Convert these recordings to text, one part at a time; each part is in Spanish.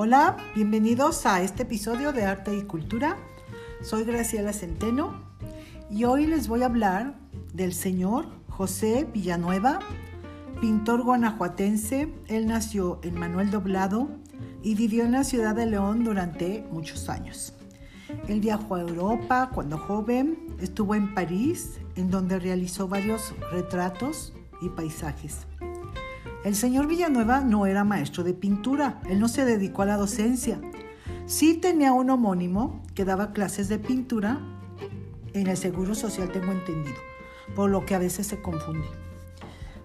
Hola, bienvenidos a este episodio de Arte y Cultura. Soy Graciela Centeno y hoy les voy a hablar del señor José Villanueva, pintor guanajuatense. Él nació en Manuel Doblado y vivió en la ciudad de León durante muchos años. Él viajó a Europa cuando joven, estuvo en París, en donde realizó varios retratos y paisajes. El señor Villanueva no era maestro de pintura, él no se dedicó a la docencia. Sí tenía un homónimo que daba clases de pintura en el Seguro Social, tengo entendido, por lo que a veces se confunde.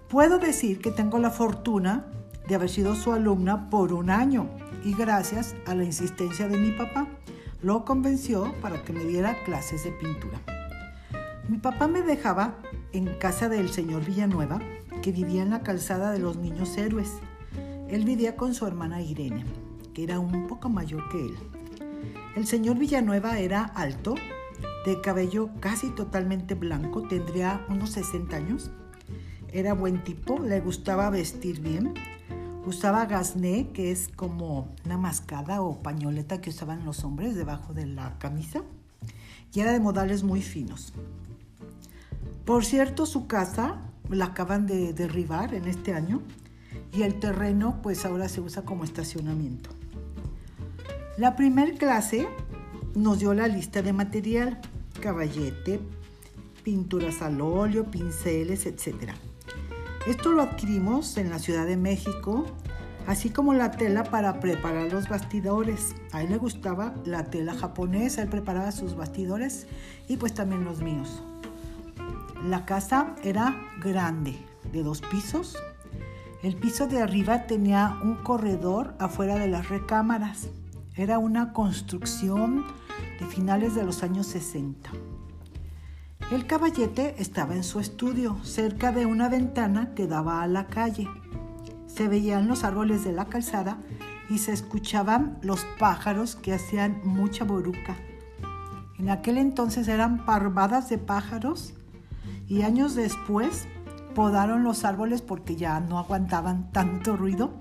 Puedo decir que tengo la fortuna de haber sido su alumna por un año y gracias a la insistencia de mi papá, lo convenció para que me diera clases de pintura. Mi papá me dejaba en casa del señor Villanueva que vivía en la calzada de los niños héroes. Él vivía con su hermana Irene, que era un poco mayor que él. El señor Villanueva era alto, de cabello casi totalmente blanco, tendría unos 60 años. Era buen tipo, le gustaba vestir bien. Usaba gasné, que es como una mascada o pañoleta que usaban los hombres debajo de la camisa. Y era de modales muy finos. Por cierto, su casa la acaban de derribar en este año y el terreno pues ahora se usa como estacionamiento. La primer clase nos dio la lista de material, caballete, pinturas al óleo, pinceles, etc. Esto lo adquirimos en la Ciudad de México, así como la tela para preparar los bastidores. A él le gustaba la tela japonesa, él preparaba sus bastidores y pues también los míos. La casa era grande, de dos pisos. El piso de arriba tenía un corredor afuera de las recámaras. Era una construcción de finales de los años 60. El caballete estaba en su estudio, cerca de una ventana que daba a la calle. Se veían los árboles de la calzada y se escuchaban los pájaros que hacían mucha boruca. En aquel entonces eran parvadas de pájaros y años después podaron los árboles porque ya no aguantaban tanto ruido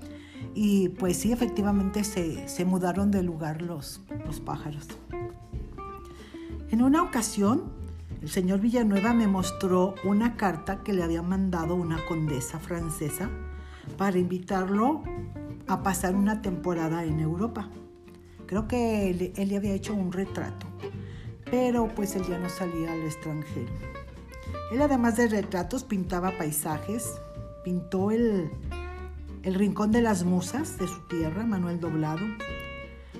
y pues sí, efectivamente se, mudaron de lugar los, los pájaros. En una ocasión, el señor Villanueva me mostró una carta que le había mandado una condesa francesa para invitarlo a pasar una temporada en Europa. Creo que él, él le había hecho un retrato, pero pues él ya no salía al extranjero. Él además de retratos pintaba paisajes, pintó el, el Rincón de las Musas de su tierra, Manuel Doblado.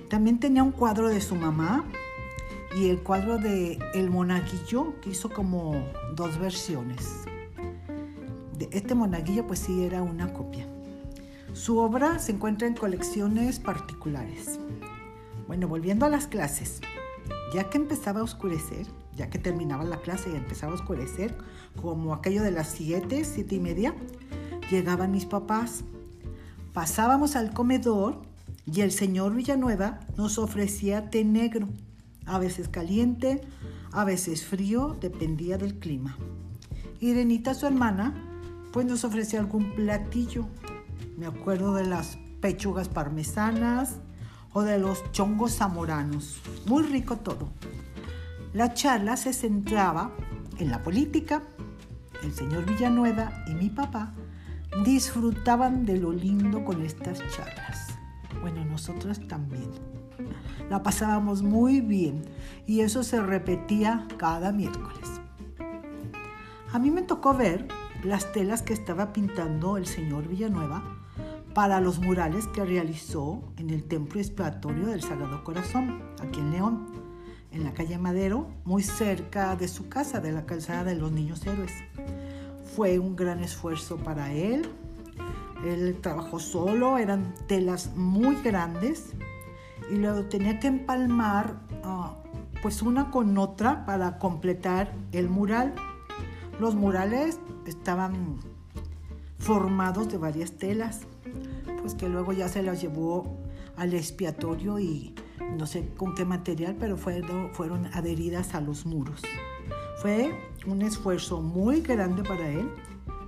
También tenía un cuadro de su mamá y el cuadro de El Monaguillo, que hizo como dos versiones. De este monaguillo pues sí era una copia. Su obra se encuentra en colecciones particulares. Bueno, volviendo a las clases, ya que empezaba a oscurecer, ya que terminaba la clase y empezaba a oscurecer, como aquello de las 7, 7 y media, llegaban mis papás. Pasábamos al comedor y el señor Villanueva nos ofrecía té negro, a veces caliente, a veces frío, dependía del clima. Irenita, su hermana, pues nos ofrecía algún platillo. Me acuerdo de las pechugas parmesanas o de los chongos zamoranos. Muy rico todo. La charla se centraba en la política. El señor Villanueva y mi papá disfrutaban de lo lindo con estas charlas. Bueno, nosotros también. La pasábamos muy bien y eso se repetía cada miércoles. A mí me tocó ver las telas que estaba pintando el señor Villanueva para los murales que realizó en el templo expiatorio del Sagrado Corazón, aquí en León en la calle Madero, muy cerca de su casa, de la calzada de los Niños Héroes. Fue un gran esfuerzo para él. Él trabajó solo, eran telas muy grandes y luego tenía que empalmar ah, pues una con otra para completar el mural. Los murales estaban formados de varias telas, pues que luego ya se las llevó al expiatorio y no sé con qué material, pero fueron, adheridas a los muros. Fue un esfuerzo muy grande para él,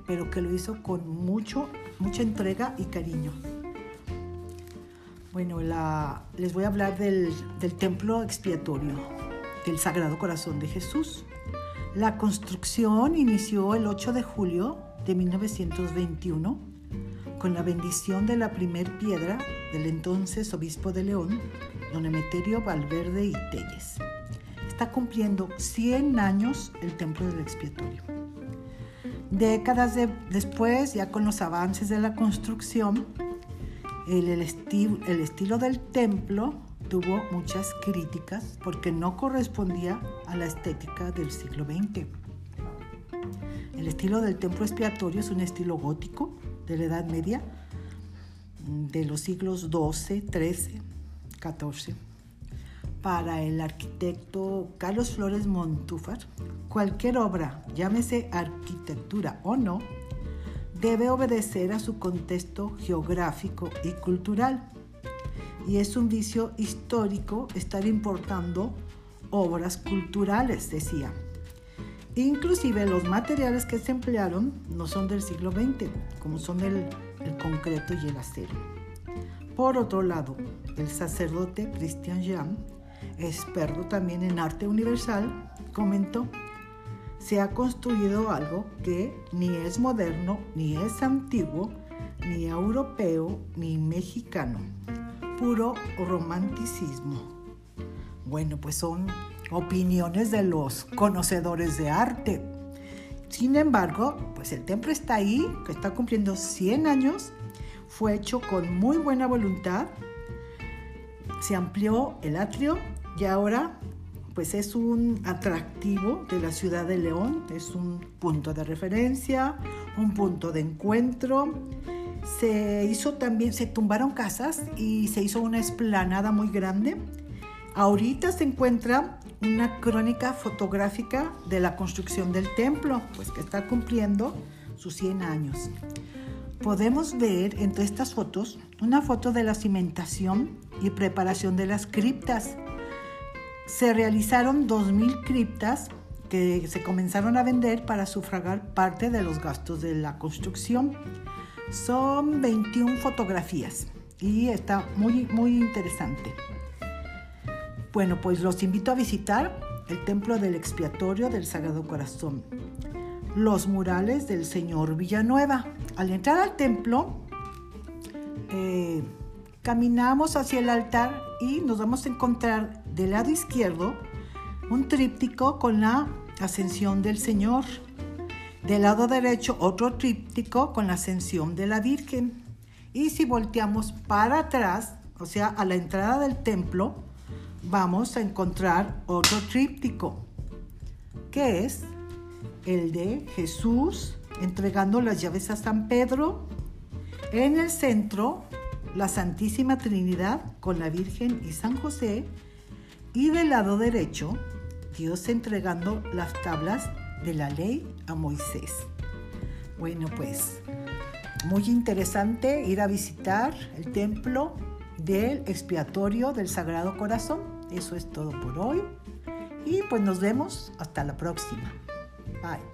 pero que lo hizo con mucho, mucha entrega y cariño. Bueno, les voy a hablar del, del templo expiatorio del Sagrado Corazón de Jesús. La construcción inició el 8 de julio de 1921 con la bendición de la primer piedra del entonces obispo de León, don Emeterio Valverde y Telles. Está cumpliendo 100 años el templo del expiatorio. Décadas después, ya con los avances de la construcción, el, el estilo del templo tuvo muchas críticas porque no correspondía a la estética del siglo XX. El estilo del templo expiatorio es un estilo gótico de la Edad Media de los siglos XII, XIII, Para el arquitecto Carlos Flores Montúfar, cualquier obra, llámese arquitectura o no, debe obedecer a su contexto geográfico y cultural y es un vicio histórico estar importando obras culturales, decía. Inclusive los materiales que se emplearon no son del siglo XX, como son el concreto y el acero. Por otro lado, el sacerdote Christian Jean, experto también en arte universal, comentó, se ha construido algo que ni es moderno, ni es antiguo, ni europeo, ni mexicano puro romanticismo. Bueno, pues son opiniones de los conocedores de arte. Sin embargo, pues el templo está ahí, que está cumpliendo 100 años, fue hecho con muy buena voluntad, se amplió el atrio y ahora pues es un atractivo de la ciudad de León, es un punto de referencia, un punto de encuentro se hizo también, se tumbaron casas y se hizo una esplanada muy grande. Ahorita se encuentra una crónica fotográfica de la construcción del templo, pues que está cumpliendo sus 100 años. Podemos ver entre estas fotos una foto de la cimentación y preparación de las criptas. Se realizaron 2.000 criptas que se comenzaron a vender para sufragar parte de los gastos de la construcción. Son 21 fotografías y está muy, muy interesante. Bueno, pues los invito a visitar el Templo del Expiatorio del Sagrado Corazón, los murales del Señor Villanueva. Al entrar al templo, eh, caminamos hacia el altar y nos vamos a encontrar del lado izquierdo un tríptico con la ascensión del Señor del lado derecho, otro tríptico con la ascensión de la Virgen. Y si volteamos para atrás, o sea, a la entrada del templo, vamos a encontrar otro tríptico, que es el de Jesús entregando las llaves a San Pedro. En el centro, la Santísima Trinidad con la Virgen y San José. Y del lado derecho, Dios entregando las tablas de la ley a Moisés. Bueno, pues muy interesante ir a visitar el templo del expiatorio del Sagrado Corazón. Eso es todo por hoy. Y pues nos vemos hasta la próxima. Bye.